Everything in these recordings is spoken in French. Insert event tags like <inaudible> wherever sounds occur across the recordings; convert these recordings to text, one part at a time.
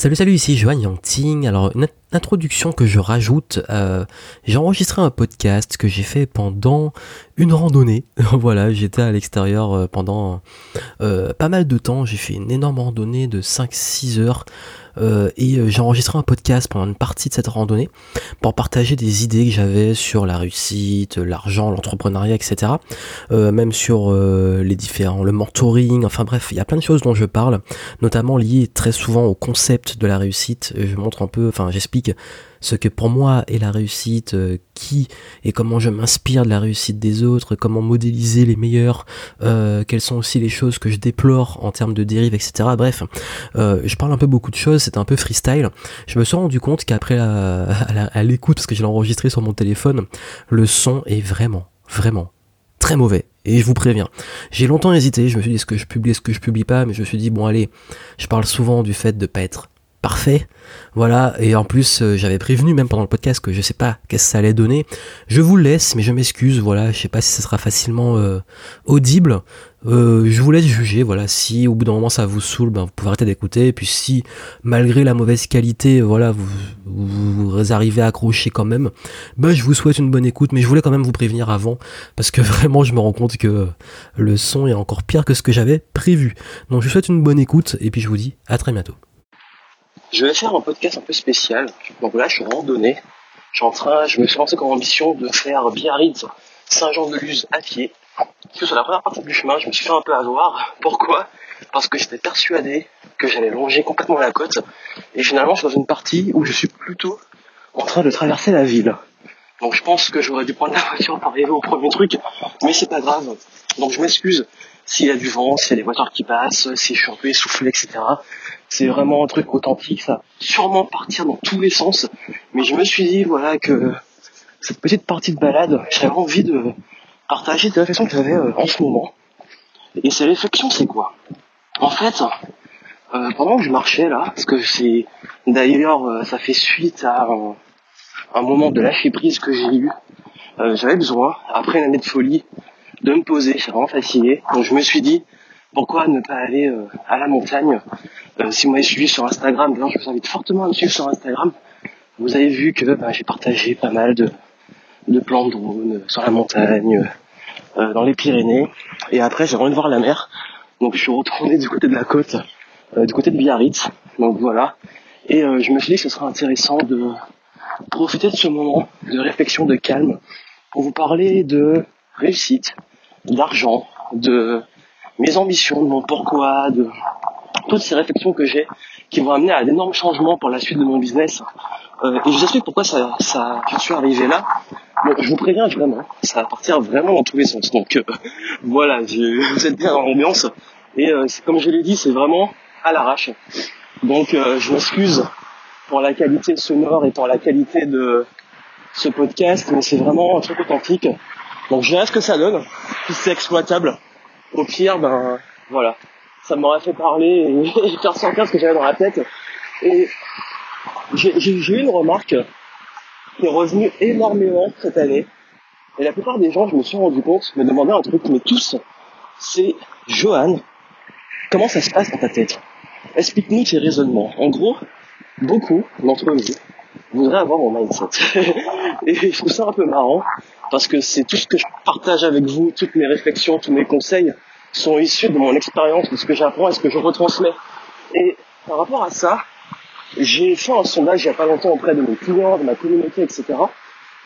Salut salut ici Johan Yangting. Alors introduction que je rajoute, euh, j'ai enregistré un podcast que j'ai fait pendant une randonnée. <laughs> voilà, j'étais à l'extérieur euh, pendant euh, pas mal de temps, j'ai fait une énorme randonnée de 5-6 heures et j'ai enregistré un podcast pendant une partie de cette randonnée pour partager des idées que j'avais sur la réussite, l'argent, l'entrepreneuriat, etc. Même sur les différents, le mentoring, enfin bref, il y a plein de choses dont je parle, notamment liées très souvent au concept de la réussite. Je montre un peu, enfin j'explique ce que pour moi est la réussite, euh, qui et comment je m'inspire de la réussite des autres, comment modéliser les meilleurs, euh, quelles sont aussi les choses que je déplore en termes de dérive, etc. Bref, euh, je parle un peu beaucoup de choses, c'est un peu freestyle. Je me suis rendu compte qu'après <laughs> à l'écoute, parce que je l'ai enregistré sur mon téléphone, le son est vraiment, vraiment très mauvais. Et je vous préviens. J'ai longtemps hésité, je me suis dit est-ce que je publie, est-ce que je publie pas, mais je me suis dit bon allez, je parle souvent du fait de pas être parfait. Voilà, et en plus euh, j'avais prévenu même pendant le podcast que je sais pas qu'est-ce que ça allait donner. Je vous le laisse, mais je m'excuse, voilà, je sais pas si ça sera facilement euh, audible. Euh, je vous laisse juger, voilà, si au bout d'un moment ça vous saoule, ben, vous pouvez arrêter d'écouter, et puis si malgré la mauvaise qualité, voilà, vous, vous, arrivez à accrocher quand même, ben je vous souhaite une bonne écoute, mais je voulais quand même vous prévenir avant, parce que <laughs> vraiment je me rends compte que le son est encore pire que ce que j'avais prévu. Donc je vous souhaite une bonne écoute, et puis je vous dis à très bientôt. Je vais faire un podcast un peu spécial. Donc là, je suis randonnée. Je suis en train, je me suis lancé comme ambition de faire Biarritz, Saint-Jean-de-Luz à pied. Parce sur la première partie du chemin, je me suis fait un peu avoir. Pourquoi? Parce que j'étais persuadé que j'allais longer complètement la côte. Et finalement, je suis dans une partie où je suis plutôt en train de traverser la ville. Donc je pense que j'aurais dû prendre la voiture pour arriver au premier truc, mais c'est pas grave. Donc je m'excuse s'il y a du vent, s'il y a des voitures qui passent, si je suis etc. C'est vraiment un truc authentique, ça va sûrement partir dans tous les sens. Mais je me suis dit, voilà, que cette petite partie de balade, j'avais envie de partager des réflexions que j'avais euh, en ce moment. Et ces réflexions, c'est quoi? En fait, euh, pendant que je marchais là, parce que c'est d'ailleurs, euh, ça fait suite à un, moment de lâcher prise que j'ai eu, j'avais besoin, après une année de folie, de me poser, j'étais vraiment fatigué. Donc je me suis dit, pourquoi ne pas aller euh, à la montagne? Euh, Si vous m'avez suivi sur Instagram, je vous invite fortement à me suivre sur Instagram. Vous avez vu que bah, j'ai partagé pas mal de, de plans de drone sur la montagne, euh, dans les Pyrénées. Et après, j'ai envie de voir la mer. Donc je suis retourné du côté de la côte, du côté de Biarritz. Donc voilà. Et je me suis dit que ce serait intéressant de profiter de ce moment de réflexion, de calme, pour vous parler de réussite, d'argent, de mes ambitions, de mon pourquoi, de toutes ces réflexions que j'ai qui vont amener à d'énormes changements pour la suite de mon business. Euh, et je vous explique pourquoi ça, ça, je suis arrivé là. Bon, je vous préviens vraiment, ça va partir vraiment dans tous les sens. Donc euh, <laughs> voilà, vous êtes bien dans l'ambiance. Et euh, comme je l'ai dit, c'est vraiment à l'arrache. Donc euh, je m'excuse pour la qualité sonore et pour la qualité de ce podcast, mais c'est vraiment un truc authentique. Donc je verrai ce que ça donne, si c'est exploitable. Au pire, ben voilà, ça m'aurait fait parler et <laughs> faire sortir ce que j'avais dans la tête. Et j'ai eu une remarque qui est revenue énormément cette année. Et la plupart des gens, je me suis rendu compte, me demandaient un truc, mais tous, c'est Johan, comment ça se passe dans ta tête? Explique-nous tes raisonnements. En gros, beaucoup d'entre vous voudraient avoir mon mindset. <laughs> et je trouve ça un peu marrant parce que c'est tout ce que je partage avec vous, toutes mes réflexions, tous mes conseils sont issus de mon expérience, de ce que j'apprends et ce que je retransmets. Et par rapport à ça, j'ai fait un sondage il n'y a pas longtemps auprès de mes clients, de ma communauté, etc.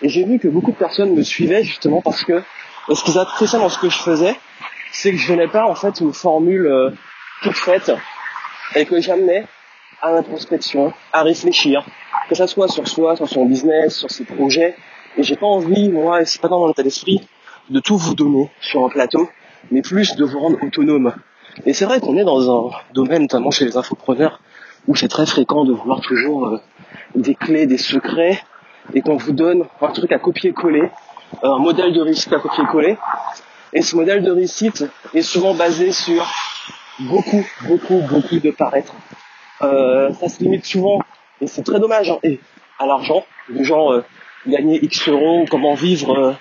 Et j'ai vu que beaucoup de personnes me suivaient justement parce que ce qu'ils appréciaient dans ce que je faisais, c'est que je venais pas en fait une formule euh, toute faite et que j'amenais à l'introspection, à réfléchir, que ça soit sur soi, sur son business, sur ses projets, et j'ai pas envie, moi, c'est pas dans mon état d'esprit, de tout vous donner sur un plateau, mais plus de vous rendre autonome. Et c'est vrai qu'on est dans un domaine, notamment chez les infopreneurs, où c'est très fréquent de vouloir toujours euh, des clés, des secrets, et qu'on vous donne un truc à copier-coller, un modèle de réussite à copier-coller. Et ce modèle de réussite est souvent basé sur beaucoup, beaucoup, beaucoup de paraître. Euh, ça se limite souvent, c'est très dommage, hein, et à l'argent, du genre euh, gagner X euros, comment vivre euh,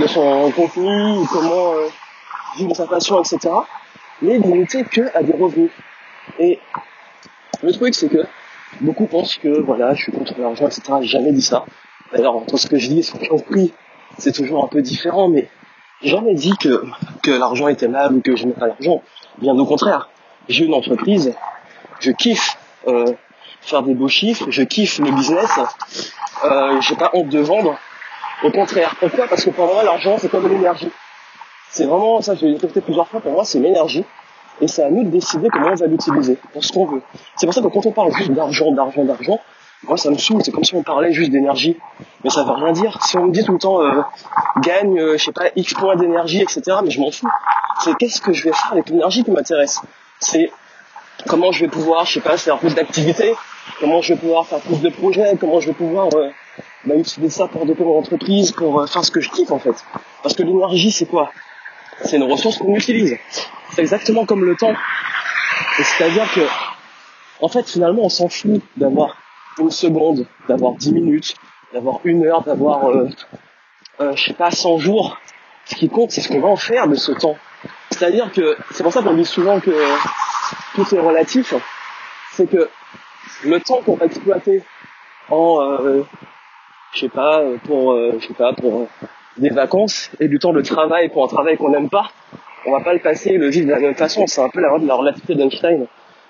de son contenu, comment euh, vivre sa passion, etc. Mais limité que à des revenus. Et le truc, c'est que beaucoup pensent que voilà, je suis contre l'argent, etc. J'ai jamais dit ça. D'ailleurs, entre ce que je dis et ce que j'ai compris, c'est toujours un peu différent, mais j'ai jamais dit que, que l'argent était mal ou que je n'aimais pas l'argent. Bien au contraire. J'ai une entreprise, je kiffe faire des beaux chiffres, je kiffe le business, euh, j'ai pas honte de vendre. Au contraire. Pourquoi? Parce que pour moi, l'argent, c'est comme l'énergie. C'est vraiment, ça je l'ai répété plusieurs fois, pour moi, c'est une énergie. Et c'est à nous de décider comment on va l'utiliser, pour ce qu'on veut. C'est pour ça que quand on parle juste d'argent, d'argent, d'argent, moi ça me saoule, c'est comme si on parlait juste d'énergie. Mais ça veut rien dire. Si on me dit tout le temps, euh, gagne, euh, je sais pas, X points d'énergie, etc., mais je m'en fous. C'est qu'est-ce que je vais faire avec l'énergie qui m'intéresse? C'est comment je vais pouvoir, je sais pas, faire plus d'activités, comment je vais pouvoir faire plus de projets, comment je vais pouvoir euh, bah, utiliser ça pour développer mon entreprise, pour euh, faire ce que je kiffe en fait. Parce que l'énergie c'est quoi? C'est une ressource qu'on utilise. C'est exactement comme le temps. C'est-à-dire que, en fait, finalement, on s'en fout d'avoir une seconde, d'avoir dix minutes, d'avoir une heure, d'avoir, euh, euh, je sais pas, 100 jours. Ce qui compte, c'est ce qu'on va en faire de ce temps. C'est-à-dire que, c'est pour ça qu'on dit souvent que tout est relatif. C'est que le temps qu'on va exploiter en, euh, je sais pas, pour, euh, je sais pas, pour des vacances et du temps de travail pour un travail qu'on n'aime pas, on va pas le passer le vivre de la même façon. C'est un peu la la relativité d'Einstein.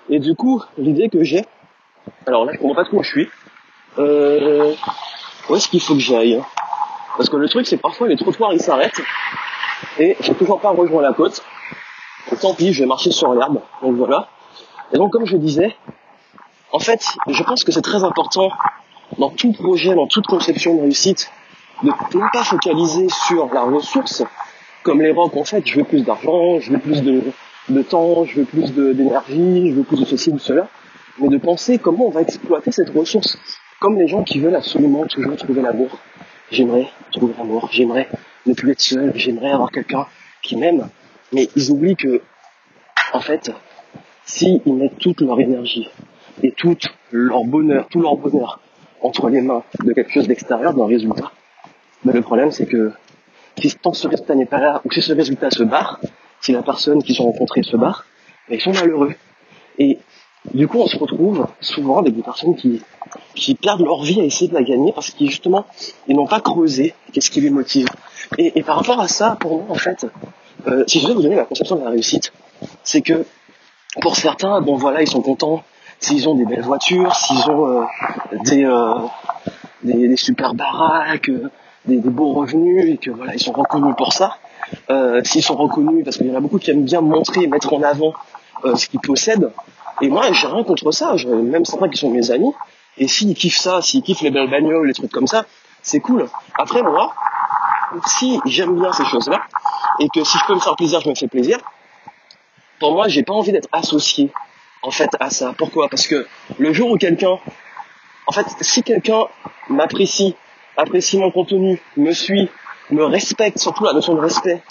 Et du coup, l'idée que j'ai, alors là, je comprends pas trop où je suis. Euh, où est-ce qu'il faut que j'aille hein? Parce que le truc, c'est parfois les trottoirs ils s'arrêtent et j'ai toujours pas rejoint la côte. Tant pis, je vais marcher sur l'herbe. Donc voilà. Et donc, comme je disais, en fait, je pense que c'est très important dans tout projet, dans toute conception de réussite, de ne pas focaliser sur la ressource, comme les rocs en fait, je veux plus d'argent, je veux plus de, temps, je veux plus d'énergie, je veux plus de ceci ou cela, mais de penser comment on va exploiter cette ressource, comme les gens qui veulent absolument toujours trouver l'amour. J'aimerais trouver l'amour, j'aimerais ne plus être seul, j'aimerais avoir quelqu'un qui m'aime, mais ils oublient que, en fait, s'ils mettent toute leur énergie et tout leur bonheur, tout leur bonheur entre les mains de quelque chose d'extérieur, d'un résultat, ben le problème c'est que si tant ce résultat n'est pas là, ou si ce résultat se barre, si la personne qu'ils ont rencontrée se barre, ben ils sont malheureux. Et du coup, on se retrouve souvent avec des personnes qui, qui perdent leur vie à essayer de la gagner parce qu'ils justement, ils n'ont pas creusé qu'est-ce qui les motive. Et, et par rapport à ça, pour moi, en fait, euh, si je devais vous donner la conception de la réussite, c'est que pour certains, bon voilà, ils sont contents s'ils ont des belles voitures, s'ils ont euh, des, euh, des, des super baraques, euh, des, beaux revenus et que voilà, ils sont reconnus pour ça. S'ils sont reconnus, parce qu'il y en a beaucoup qui aiment bien montrer, mettre en avant ce qu'ils possèdent. Et moi, j'ai rien contre ça. Je, même certains qui sont mes amis. Et s'ils kiffent ça, s'ils kiffent les belles bagnoles, les trucs comme ça, c'est cool. Après, moi, si j'aime bien ces choses-là, et que si je peux me faire plaisir, je me fais plaisir, pour moi, j'ai pas envie d'être associé, en fait, à ça. Pourquoi? Parce que le jour où quelqu'un, en fait, si quelqu'un m'apprécie, apprécie mon contenu, me suit, me respecte, surtout la notion de respect,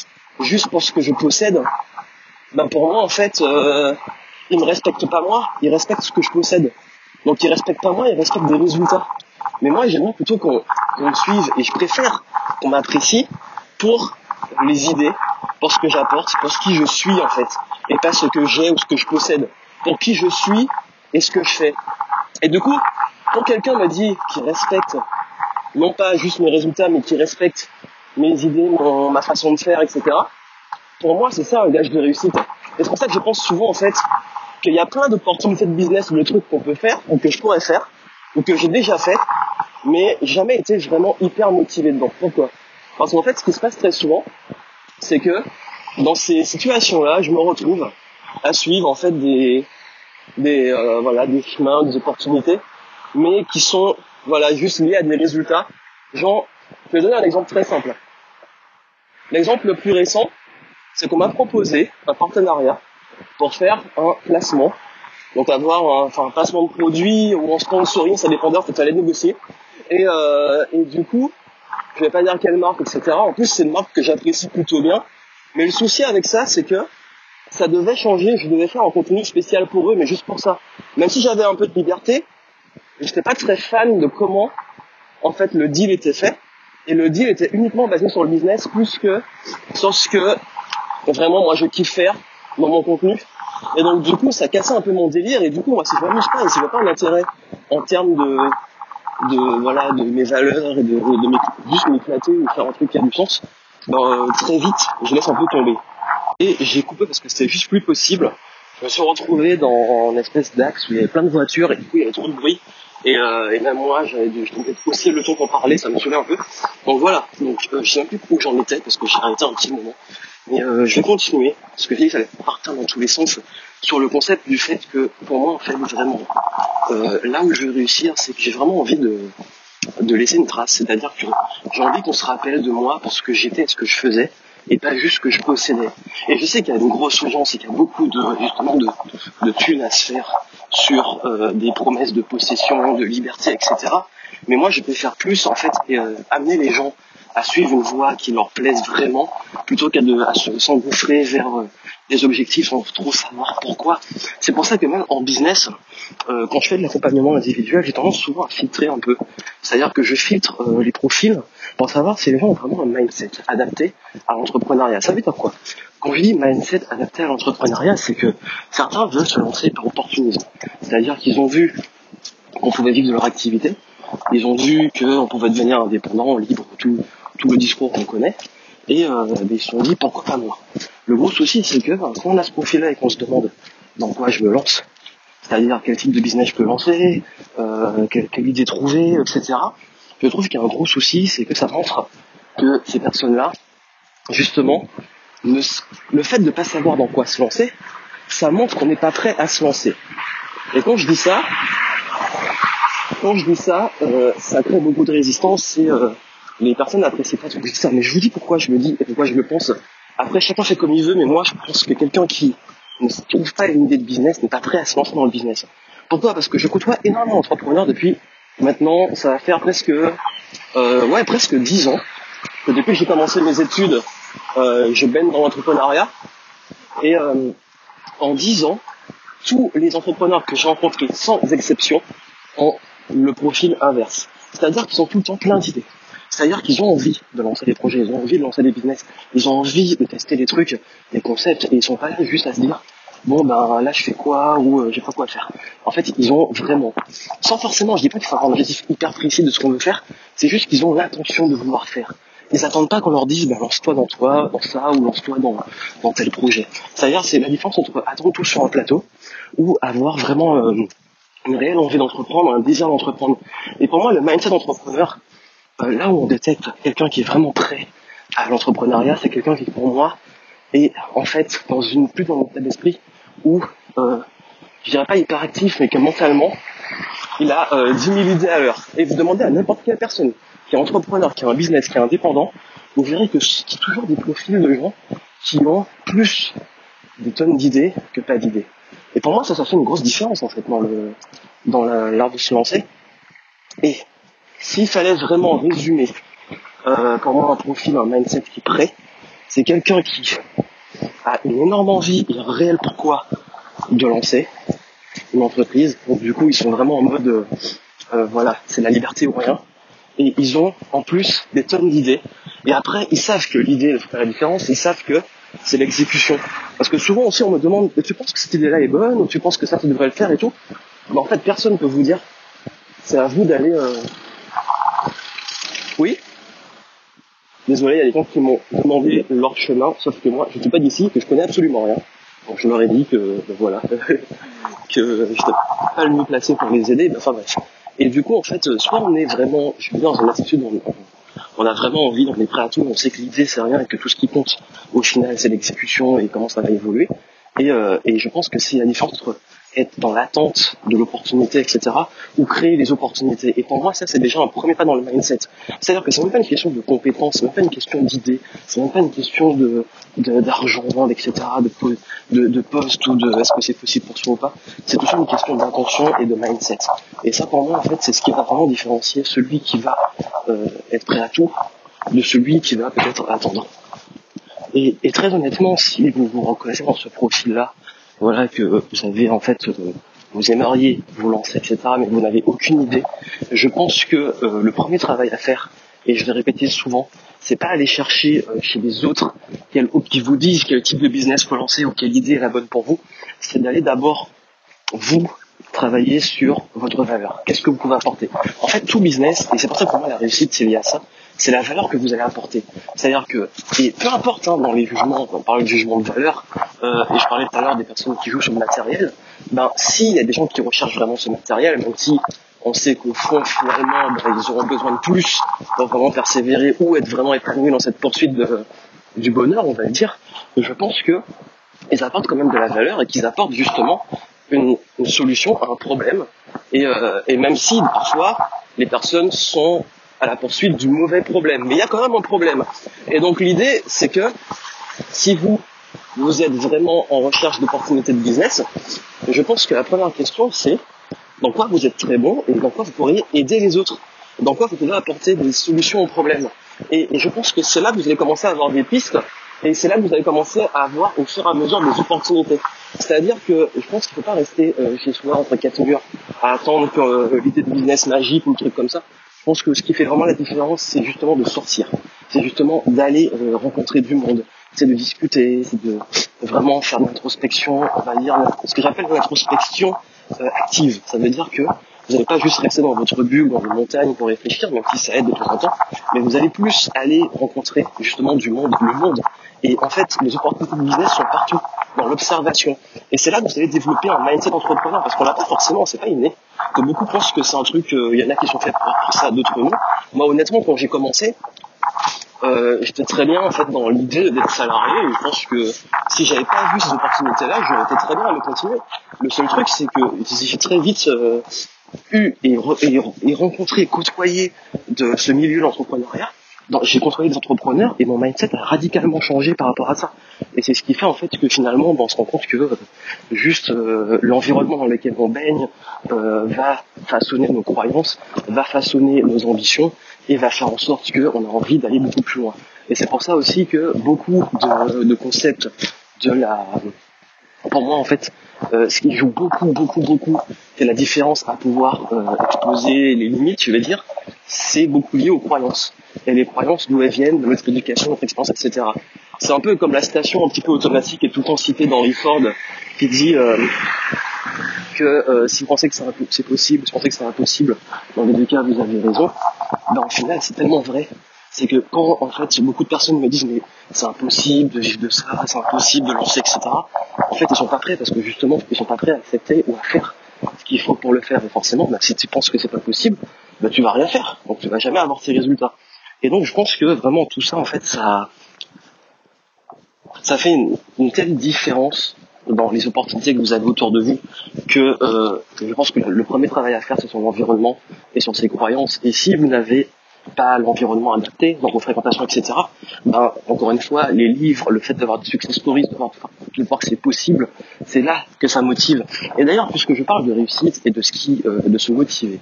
juste pour ce que je possède, ben pour moi, en fait, euh, il me respecte pas moi, il respecte ce que je possède. Donc il respecte pas moi, il respecte des résultats. Mais moi, j'aimerais plutôt qu'on me suive, et je préfère qu'on m'apprécie pour les idées, pour ce que j'apporte, pour ce qui je suis en fait, et pas ce que j'ai ou ce que je possède. Pour qui je suis et ce que je fais. Et du coup, quand quelqu'un m'a dit qu'il respecte non pas juste mes résultats, mais qui respecte mes idées, mon- ma façon de faire, etc. Pour moi, c'est ça un gage de réussite. Et c'est pour ça que je pense souvent en fait qu'il y a plein d'opportunités de business ou de trucs qu'on peut faire ou que je pourrais faire ou que j'ai déjà fait, mais jamais été vraiment hyper motivé dedans. Pourquoi? Parce qu'en fait, ce qui se passe très souvent, c'est que dans ces situations-là, je me retrouve à suivre en fait des des euh, voilà des chemins, des opportunités, mais qui sont voilà juste liés à des résultats. Genre, je vais donner un exemple très simple. L'exemple le plus récent, c'est qu'on m'a proposé un partenariat pour faire un placement. Donc avoir un, enfin, un placement de produit ou en sponsoring, ça dépendait, en fait, fallait négocier. Et, euh, et du coup, je vais pas dire quelle marque, etc. En plus, c'est une marque que j'apprécie plutôt bien. Mais le souci avec ça, c'est que ça devait changer, je devais faire un contenu spécial pour eux, mais juste pour ça. Même si j'avais un peu de liberté, j'étais pas très fan de comment, en fait, le deal était fait. Et le deal était uniquement basé sur le business plus que sur ce que vraiment moi je kiffe faire dans mon contenu. Et donc du coup, ça cassait un peu mon délire et du coup, moi, si je pas et si je vois pas un intérêt en termes de, de voilà, de mes valeurs et de, de, juste m'éclater ou faire un truc qui a du sens, ben, très vite, je laisse un peu tomber. Et j'ai coupé parce que c'était juste plus possible. Je me suis retrouvé dans une espèce d'axe où il y avait plein de voitures et du coup, il y avait trop de bruit. Et, euh, même moi, j'avais dû peut-être aussi le temps pour parler, ça me saoulait un peu. Donc voilà, donc euh, je sais plus où j'en étais parce que j'ai arrêté un petit moment. Mais euh, je vais continuer, parce que ça allait partir dans tous les sens, sur le concept du fait que pour moi, en fait, vraiment, euh, là où je veux réussir, c'est que j'ai vraiment envie de, de laisser une trace. C'est-à-dire que j'ai envie qu'on se rappelle de moi pour ce que j'étais et ce que je faisais, et pas juste ce que je possédais. Et je sais qu'il y a une grosse urgence et qu'il y a beaucoup de, justement, de, de thunes à se faire sur euh, des promesses de possession, de liberté, etc. Mais moi, je préfère plus en fait euh, amener les gens à suivre une voie qui leur plaise vraiment, plutôt qu'à s'engouffrer vers euh, des objectifs sans trop savoir pourquoi. C'est pour ça que même en business, euh, quand je fais de l'accompagnement individuel, j'ai tendance souvent à filtrer un peu. C'est-à-dire que je filtre euh, les profils pour savoir si les gens ont vraiment un mindset adapté à l'entrepreneuriat. Ça veut dire quoi? Quand je dis mindset adapté à l'entrepreneuriat, c'est que certains veulent se lancer par opportunisme. C'est-à-dire qu'ils ont vu qu'on pouvait vivre de leur activité, ils ont vu qu'on pouvait devenir indépendant, libre, tout, tout le discours qu'on connaît. Et euh, ben, ils se sont dit pourquoi pas moi? Le gros souci c'est que quand on a ce profil-là et qu'on se demande dans quoi je me lance, c'est-à-dire quel type de business je peux lancer, euh, quelle, idée trouver, etc. Je trouve qu'il y a un gros souci, c'est que ça montre que ces personnes-là, justement, le fait de ne pas savoir dans quoi se lancer, ça montre qu'on n'est pas prêt à se lancer. Et quand je dis ça, quand je dis ça, euh, ça crée beaucoup de résistance et euh, les personnes n'apprécient pas tout ça. Mais je vous dis pourquoi je me dis et pourquoi je le pense. Après, chacun fait comme il veut, mais moi, je pense que quelqu'un qui ne trouve pas une idée de business n'est pas prêt à se lancer dans le business. Pourquoi? Parce que je côtoie énormément d'entrepreneurs depuis maintenant, ça va faire presque, euh, ouais, presque 10 ans. Que depuis que j'ai commencé mes études, euh, je baigne dans l'entrepreneuriat. Et euh, en 10 ans, tous les entrepreneurs que j'ai rencontrés, sans exception, ont le profil inverse. C'est-à-dire qu'ils sont tout le temps plein d'idées. C'est-à-dire qu'ils ont envie de lancer des projets, ils ont envie de lancer des business, ils ont envie de tester des trucs, des concepts, et ils sont pas là juste à se dire bon ben là je fais quoi ou euh, j'ai pas quoi faire. En fait ils ont vraiment, sans forcément, je dis pas qu'il faut avoir un objectif hyper précis de ce qu'on veut faire, c'est juste qu'ils ont l'intention de vouloir faire. Ils s'attendent pas qu'on leur dise ben lance-toi dans toi, dans ça ou lance-toi dans, dans tel projet. C'est-à-dire c'est la différence entre attendre tout sur un plateau ou avoir vraiment euh, une réelle envie d'entreprendre, un désir d'entreprendre. Et pour moi le mindset d'entrepreneur, là où on détecte quelqu'un qui est vraiment prêt à l'entrepreneuriat, c'est quelqu'un qui, pour moi, est en fait dans une plus dans état d'esprit où, euh, je dirais pas hyperactif, mais que mentalement, il a euh, 10 000 idées à l'heure. Et vous demandez à n'importe quelle personne qui est entrepreneur, qui a un business, qui est indépendant, vous verrez que c'est toujours des profils de gens qui ont plus de tonnes d'idées que pas d'idées. Et pour moi, ça, ça fait une grosse différence en fait dans le dans l'art de se lancer. Et s'il fallait vraiment résumer euh, pour moi un profil, un mindset qui est prêt, c'est quelqu'un qui a une énorme envie et un réel pourquoi de lancer une entreprise. Donc du coup, ils sont vraiment en mode, euh, euh, voilà, c'est la liberté ou rien. Et ils ont en plus des tonnes d'idées. Et après, ils savent que l'idée fait la différence. Ils savent que c'est l'exécution. Parce que souvent aussi, on me demande, tu penses que cette idée-là est bonne ou tu penses que ça, tu devrais le faire et tout? Mais en fait, personne ne peut vous dire. C'est à vous d'aller euh, oui. Désolé, il y a des gens qui m'ont demandé leur chemin, sauf que moi, je ne suis pas d'ici, que je connais absolument rien. Donc je leur ai dit que, ben voilà, <laughs> que j'étais pas le mieux placé pour les aider, ben, enfin bref. Et du coup, en fait, soit on est vraiment, je suis dans une attitude, on, on a vraiment envie, on est prêt à tout, on sait que l'idée c'est rien et que tout ce qui compte, au final, c'est l'exécution et comment ça va évoluer. Et, euh, et je pense que c'est la différence entre être dans l'attente de l'opportunité, etc., ou créer les opportunités. Et pour moi, ça, c'est déjà un premier pas dans le mindset. C'est-à-dire que c'est même pas une question de compétence, c'est même pas une question d'idée, c'est même pas une question de d'argent, etc., de, de, de poste ou de est-ce que c'est possible pour soi ou pas. C'est toujours une question d'intention et de mindset. Et ça, pour moi, en fait, c'est ce qui va vraiment différencier celui qui va euh, être prêt à tout de celui qui va peut-être attendre. Et, et très honnêtement, si vous vous reconnaissez dans ce profil-là, voilà que vous avez en fait euh, vous aimeriez vous lancer, etc., mais vous n'avez aucune idée. Je pense que euh, le premier travail à faire, et je vais répéter souvent, c'est pas aller chercher euh, chez les autres quel, qui vous disent quel type de business faut lancer ou quelle idée est la bonne pour vous. C'est d'aller d'abord vous travailler sur votre valeur. Qu'est-ce que vous pouvez apporter? En fait, tout business, et c'est pour ça que pour moi la réussite c'est lié à ça, c'est la valeur que vous allez apporter. C'est-à-dire que, et peu importe hein, dans les jugements, on parle de jugement de valeur, euh, et je parlais tout à l'heure des personnes qui jouent sur le matériel, ben s'il y a des gens qui recherchent vraiment ce matériel, même si on sait qu'au fond, finalement, ben, ils auront besoin de plus pour vraiment persévérer ou être vraiment épanouis dans cette poursuite de, du bonheur, on va dire, je pense que ils apportent quand même de la valeur et qu'ils apportent justement une, une, solution à un problème. Et, euh, et même si parfois les personnes sont à la poursuite du mauvais problème, mais il y a quand même un problème. Et donc l'idée, c'est que si vous vous êtes vraiment en recherche d'opportunités de business, je pense que la première question c'est dans quoi vous êtes très bon et dans quoi vous pourriez aider les autres, dans quoi vous pouvez apporter des solutions aux problèmes. Et, et je pense que c'est là que vous allez commencer à avoir des pistes et c'est là que vous allez commencer à avoir au fur et à mesure des opportunités. C'est-à-dire que je pense qu'il ne faut pas rester euh, chez soi entre quatre murs à attendre que euh, l'idée de business magique ou un truc comme ça. Je pense que ce qui fait vraiment la différence, c'est justement de sortir. C'est justement d'aller euh, rencontrer du monde. C'est de discuter, c'est de vraiment faire de l'introspection, on va dire ce que j'appelle l'introspection active. Ça veut dire que vous n'allez pas juste rester dans votre bulle, dans vos montagnes pour réfléchir, même si ça aide de temps en temps, mais vous allez plus aller rencontrer justement du monde, le monde. Et en fait, les opportunités de business sont partout, dans l'observation. Et c'est là que vous allez développer un mindset d'entrepreneur, parce qu'on l'a pas forcément, c'est pas inné. Que beaucoup pensent que c'est un truc, il euh, y en a qui sont faits pour ça, d'autres non. Moi, honnêtement, quand j'ai commencé, euh, j'étais très bien en fait dans l'idée d'être salarié et je pense que si j'avais pas vu ces opportunités là j'aurais été très bien à le continuer le seul truc c'est que j'ai très vite euh, eu et, et, rencontré, côtoyé de ce milieu de l'entrepreneuriat, j'ai côtoyé des entrepreneurs et mon mindset a radicalement changé par rapport à ça. Et c'est ce qui fait en fait que finalement, on se rend compte que euh, juste euh, l'environnement dans lequel on baigne euh, va façonner nos croyances, va façonner nos ambitions et va faire en sorte qu'on a envie d'aller beaucoup plus loin. Et c'est pour ça aussi que beaucoup de, de concepts de la pour moi en fait euh, ce qui joue beaucoup beaucoup beaucoup c'est la différence à pouvoir euh, exposer les limites je vais dire c'est beaucoup lié aux croyances. Et les croyances d'où elles viennent de notre éducation notre expérience etc c'est un peu comme la station un petit peu automatique et tout le temps citée dans Ford qui dit euh, que euh, si vous pensez que c'est possible, si vous pensez que c'est impossible, dans les deux cas vous avez raison, ben, au final c'est tellement vrai c'est que quand en fait beaucoup de personnes me disent mais c'est impossible de vivre de ça, c'est impossible de lancer, etc. En fait ils sont pas prêts parce que justement ils sont pas prêts à accepter ou à faire ce qu'il faut pour le faire. Et forcément, bah, si tu penses que c'est pas possible, bah, tu vas rien faire. Donc tu vas jamais avoir ces résultats. Et donc je pense que vraiment tout ça en fait ça ça fait une, telle différence dans les opportunités que vous avez autour de vous que, euh, que je pense que le premier travail à faire c'est sur l'environnement et sur ses croyances. Et si vous n'avez pas l'environnement adapté dans vos fréquentations, etc. Ben, encore une fois, les livres, le fait d'avoir des success stories, de voir, que c'est possible, c'est là que ça motive. Et d'ailleurs, puisque je parle de réussite et de ce qui, euh, de se motiver,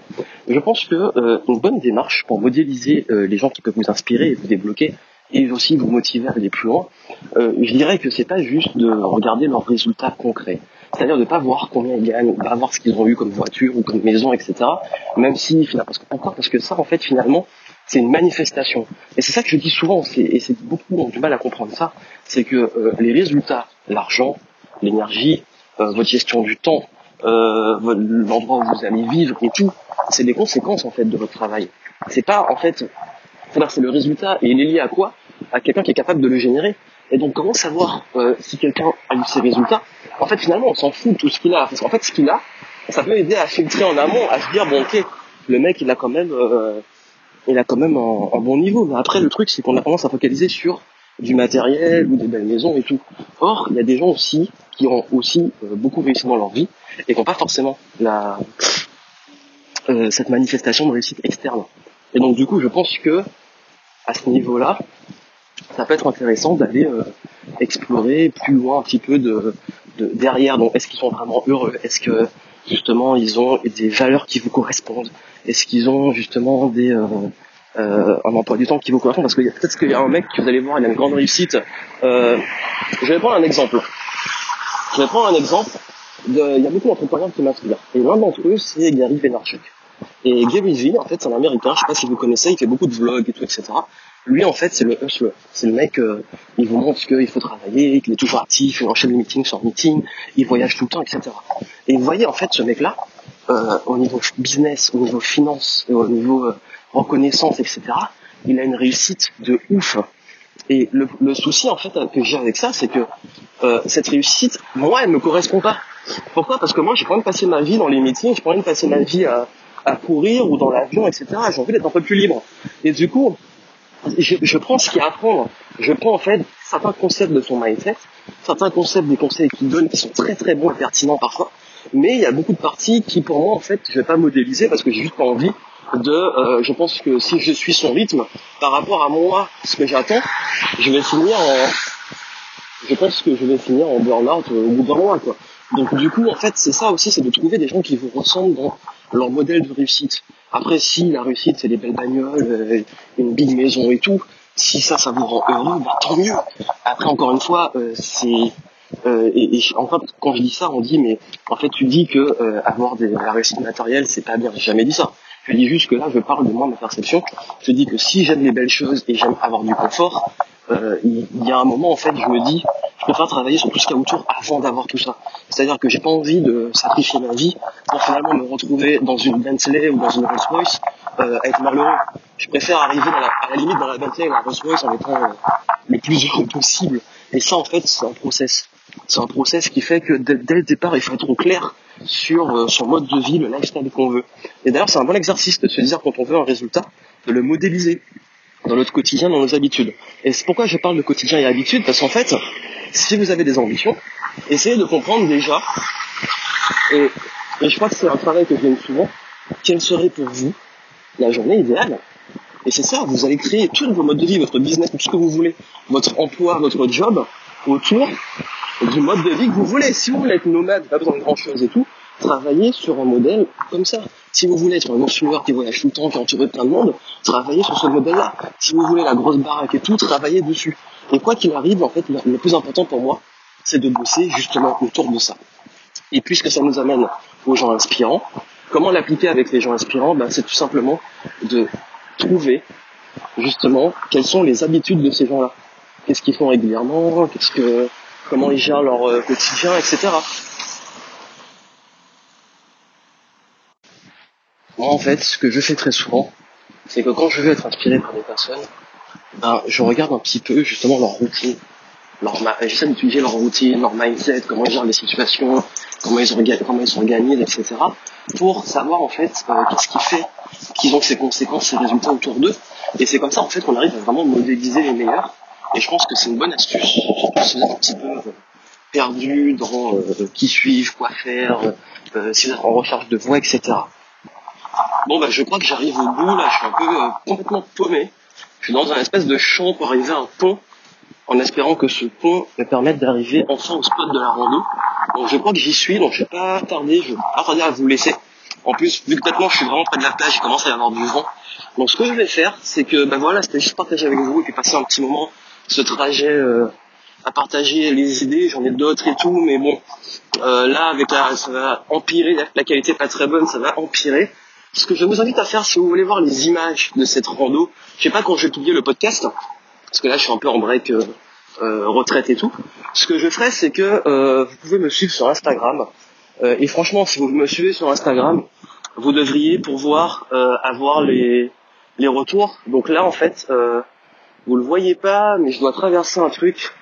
je pense que euh, une bonne démarche pour modéliser euh, les gens qui peuvent vous inspirer et vous débloquer et aussi vous motiver à aller plus loin, je dirais que c'est pas juste de regarder leurs résultats concrets. C'est-à-dire de pas voir combien ils gagnent, de pas voir ce qu'ils ont eu comme voiture ou comme maison, etc. Même si, que, pourquoi Parce que ça, en fait, finalement, c'est une manifestation. Et c'est ça que je dis souvent, et c'est beaucoup ont du mal à comprendre ça, c'est que euh, les résultats, l'argent, l'énergie, euh, votre gestion du temps, euh, l'endroit où vous allez vivre et tout, c'est des conséquences en fait de votre travail. C'est pas en fait, c'est le résultat et il est lié à quoi? À quelqu'un qui est capable de le générer. Et donc comment savoir si quelqu'un a eu ses résultats? En fait finalement on s'en fout de tout ce qu'il a. Parce qu'en fait ce qu'il a, ça peut aider à filtrer en amont, à se dire bon ok, le mec il a quand même il a quand même un, bon niveau. Mais après, le truc, c'est qu'on a tendance à focaliser sur du matériel ou des belles maisons et tout. Or, il y a des gens aussi qui ont aussi euh, beaucoup réussi dans leur vie et qui n'ont pas forcément la, euh, cette manifestation de réussite externe. Et donc, du coup, je pense que à ce niveau-là, ça peut être intéressant d'aller euh, explorer plus loin un petit peu de, de derrière. Donc, est-ce qu'ils sont vraiment heureux? Est-ce que justement ils ont des valeurs qui vous correspondent Est-ce qu'ils ont justement des euh, euh, un emploi du temps qui vous correspond? Parce que peut-être qu'il y a un mec que vous allez voir, il a une grande réussite. Euh, je vais prendre un exemple. Je vais prendre un exemple. Il y a beaucoup d'entrepreneurs qui m'inspirent. Et l'un d'entre eux, c'est Gary Vaynerchuk. Et Gary Vee, en fait, c'est un américain, je sais pas si vous connaissez, il fait beaucoup de vlogs et tout, etc. Lui, en fait, c'est le. C'est le mec, euh, il vous montre qu'il faut travailler, qu'il est toujours actif, il enchaîne les meetings sur meeting, il voyage tout le temps, etc. Et vous voyez, en fait, ce mec-là, euh, au niveau business, au niveau finance, au niveau euh, reconnaissance, etc., il a une réussite de ouf. Et le, souci, en fait, que j'ai avec ça, c'est que cette réussite, moi, elle me correspond pas. Pourquoi? Parce que moi, j'ai pas envie de passer ma vie dans les meetings, j'ai pas envie de passer ma vie à, à courir ou dans l'avion, etc. J'ai envie d'être un peu plus libre. Et du coup, je, prends ce qu'il y a à apprendre. Je prends en fait certains concepts de son mindset, certains concepts des conseils qu'il donne qui sont très très bons et pertinents parfois. Mais il y a beaucoup de parties qui pour moi en fait je vais pas modéliser parce que j'ai juste pas envie de euh, je pense que si je suis son rythme par rapport à moi ce que j'attends je vais finir en je pense que je vais finir en burn-out au d'un mois quoi donc du coup en fait c'est ça aussi c'est de trouver des gens qui vous ressemblent dans leur modèle de réussite après si la réussite c'est des belles bagnoles euh, une big maison et tout si ça ça vous rend heureux bah tant mieux après encore une fois euh, c'est euh, et, et, en fait, quand je dis ça, on dit mais en fait tu dis que euh, avoir des, la réussite matérielle c'est pas bien. J'ai jamais dit ça. Je dis juste que là, je parle de moi, ma perception. Je dis que si j'aime les belles choses et j'aime avoir du confort, euh, il y a un moment, en fait, je me dis, je préfère travailler sur tout ce qu'il y a autour avant d'avoir tout ça. C'est-à-dire que j'ai pas envie de sacrifier ma vie pour finalement me retrouver dans une Bentley ou dans une Rolls Royce, euh, être malheureux. Je préfère arriver à la limite dans la Bentley ou la Rolls Royce en étant euh, le plus heureux possible. Et ça, en fait, c'est un process. C'est un process qui fait que dès, le départ, il faut être clair sur son mode de vie, le lifestyle qu'on veut. Et d'ailleurs, c'est un bon exercice de se dire quand on veut un résultat, de le modéliser dans notre quotidien, dans nos habitudes. Et c'est pourquoi je parle de quotidien et habitudes, parce qu'en fait, si vous avez des ambitions, essayez de comprendre déjà, et, et je crois que c'est un travail que je donne souvent, quelle serait pour vous la journée idéale et c'est ça, vous allez créer tous vos modes de vie, votre business, tout ce que vous voulez, votre emploi, votre job, autour du mode de vie que vous voulez. Si vous voulez être nomade, pas besoin de grand chose et tout, travaillez sur un modèle comme ça. Si vous voulez être un consumer qui voyage tout le temps, qui est entouré de plein de monde, travaillez sur ce modèle-là. Si vous voulez la grosse baraque et tout, travaillez dessus. Et quoi qu'il arrive, en fait, le plus important pour moi, c'est de bosser justement autour de ça. Et puisque ça nous amène aux gens inspirants, comment l'appliquer avec les gens inspirants? Ben, C'est tout simplement de trouver justement quelles sont les habitudes de ces gens-là. Qu'est-ce qu'ils font régulièrement, qu'est-ce que, comment ils gèrent leur euh, quotidien, etc. en fait, ce que je fais très souvent, c'est que quand je veux être inspiré par des personnes, ben, je regarde un petit peu justement leur routine. Leur J'essaie d'étudier leur routine, leur mindset, comment ils gèrent les situations, comment ils, orga- comment ils etc. Pour savoir en fait euh, qu'est-ce qui fait qu'ils ont ces conséquences, ces résultats autour d'eux. Et c'est comme ça en fait qu'on arrive à vraiment modéliser les meilleurs. Et je pense que c'est une bonne astuce, surtout êtes un petit peu euh, perdu dans euh, qui suivre, quoi faire, euh, si vous êtes en recherche de voix, etc. Bon bah je crois que j'arrive au bout, là je suis un peu euh, complètement paumé. Je suis dans un espèce de champ pour arriver à un pont, en espérant que ce pont me permette d'arriver enfin au spot de la rando. Donc je crois que j'y suis, donc je vais pas tarder, je vais pas tarder à vous laisser. En plus, vu que maintenant je suis vraiment près de la plage, il commence à y avoir du vent. Donc ce que je vais faire, c'est que ben voilà, c'était juste partager avec vous et puis passer un petit moment ce trajet euh, à partager les idées. J'en ai d'autres et tout, mais bon, euh, là avec la, ça va empirer. La, la qualité pas très bonne, ça va empirer. Ce que je vous invite à faire, si vous voulez voir les images de cette rando, je sais pas quand je vais publier le podcast, parce que là je suis un peu en break euh, euh, retraite et tout. Ce que je ferai, c'est que euh, vous pouvez me suivre sur Instagram. Euh, et franchement, si vous me suivez sur Instagram, vous devriez pouvoir euh, avoir les, les retours. Donc là, en fait, vous le voyez pas, mais je dois traverser un truc.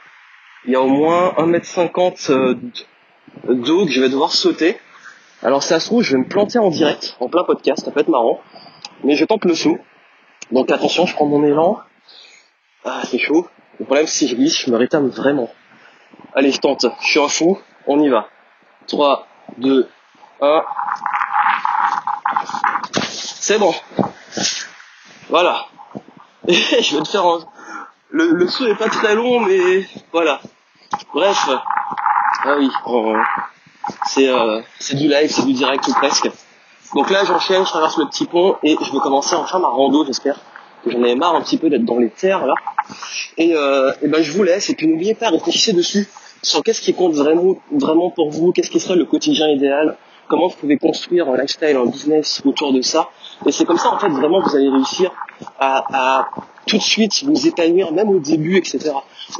Il y a au moins 1m50 euh, d'eau que je vais devoir sauter. Alors ça se trouve, je vais me planter en direct, en plein podcast, ça peut être marrant. Mais je tente le saut. Donc attention, je prends mon élan. Ah, c'est chaud. Le problème, si je glisse, je me rétame vraiment. Allez, je tente. Je suis un fou. On y va. 3, 2, 1. C'est bon. Voilà. <laughs> Je vais te faire un... Le, saut est pas très long, mais voilà. Bref. Ah oui. euh, c'est euh, du live, c'est du direct ou presque. Donc là, j'enchaîne, je traverse le petit pont et je vais commencer enfin ma rando, j'espère. Que j'en avais marre un petit peu d'être dans les terres là. Et, euh, ben je vous laisse et puis n'oubliez pas, réfléchissez dessus sur qu'est-ce qui compte vraiment, vraiment pour vous, qu'est-ce qui serait le quotidien idéal comment vous pouvez construire un lifestyle, un business autour de ça. Et c'est comme ça en fait vraiment que vous allez réussir à, à tout de suite vous épanouir, même au début, etc.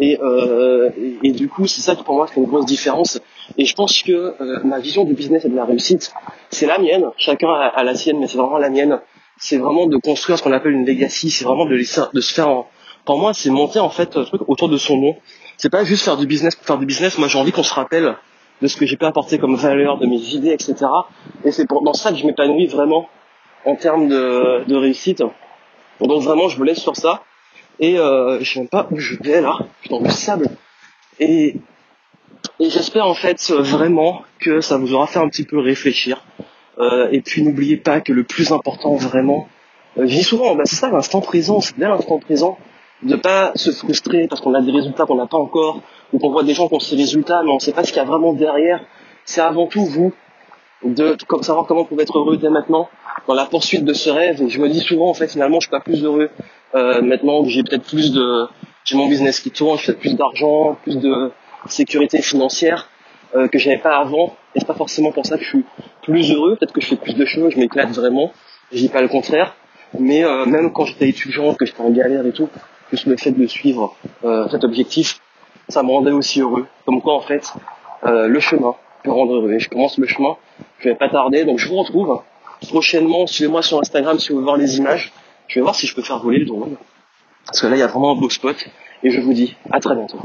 Et, euh, et, du coup, c'est ça qui pour moi fait une grosse différence. Et je pense que euh, ma vision du business et de la réussite, c'est la mienne. Chacun a, la sienne, mais c'est vraiment la mienne. C'est vraiment de construire ce qu'on appelle une legacy. C'est vraiment de, laisser, de se faire. En... Pour moi, c'est monter en fait un truc autour de son nom. C'est pas juste faire du business pour faire du business. Moi, j'ai envie qu'on se rappelle de ce que j'ai pu apporter comme valeur, de mes idées, etc. Et c'est dans ça que je m'épanouis vraiment en termes de, de réussite. Donc vraiment, je me laisse sur ça. Et euh, je sais même pas où je vais là. Je suis dans le sable. Et, et j'espère en fait vraiment que ça vous aura fait un petit peu réfléchir. Euh, et puis n'oubliez pas que le plus important vraiment, euh, je dis souvent, bah, c'est ça l'instant présent, c'est bien l'instant présent, de pas se frustrer parce qu'on a des résultats qu'on n'a pas encore, ou qu'on voit des gens qui ont ces résultats, mais on ne sait pas ce qu'il y a vraiment derrière. C'est avant tout vous, de savoir comment vous pouvez être heureux dès maintenant dans la poursuite de ce rêve. Et je me dis souvent, en fait, finalement, je suis pas plus heureux euh, maintenant que j'ai peut-être plus de, j'ai mon business qui tourne, j'ai plus d'argent, plus de sécurité financière euh, que j'avais pas avant. Et c'est pas forcément pour ça que je suis plus heureux. Peut-être que je fais plus de choses, je m'éclate vraiment. Je dis pas le contraire. Mais euh, même quand j'étais étudiant, que j'étais en galère et tout, juste le fait de suivre euh, cet objectif, ça me rendait aussi heureux. Comme quoi, en fait, euh, le chemin peut rendre heureux. Et je commence le chemin, je vais pas tarder, donc je vous retrouve prochainement. Suivez-moi sur Instagram si vous voulez voir les images. Je vais voir si je peux faire voler le drone. Parce que là, il y a vraiment un beau spot. Et je vous dis à très bientôt.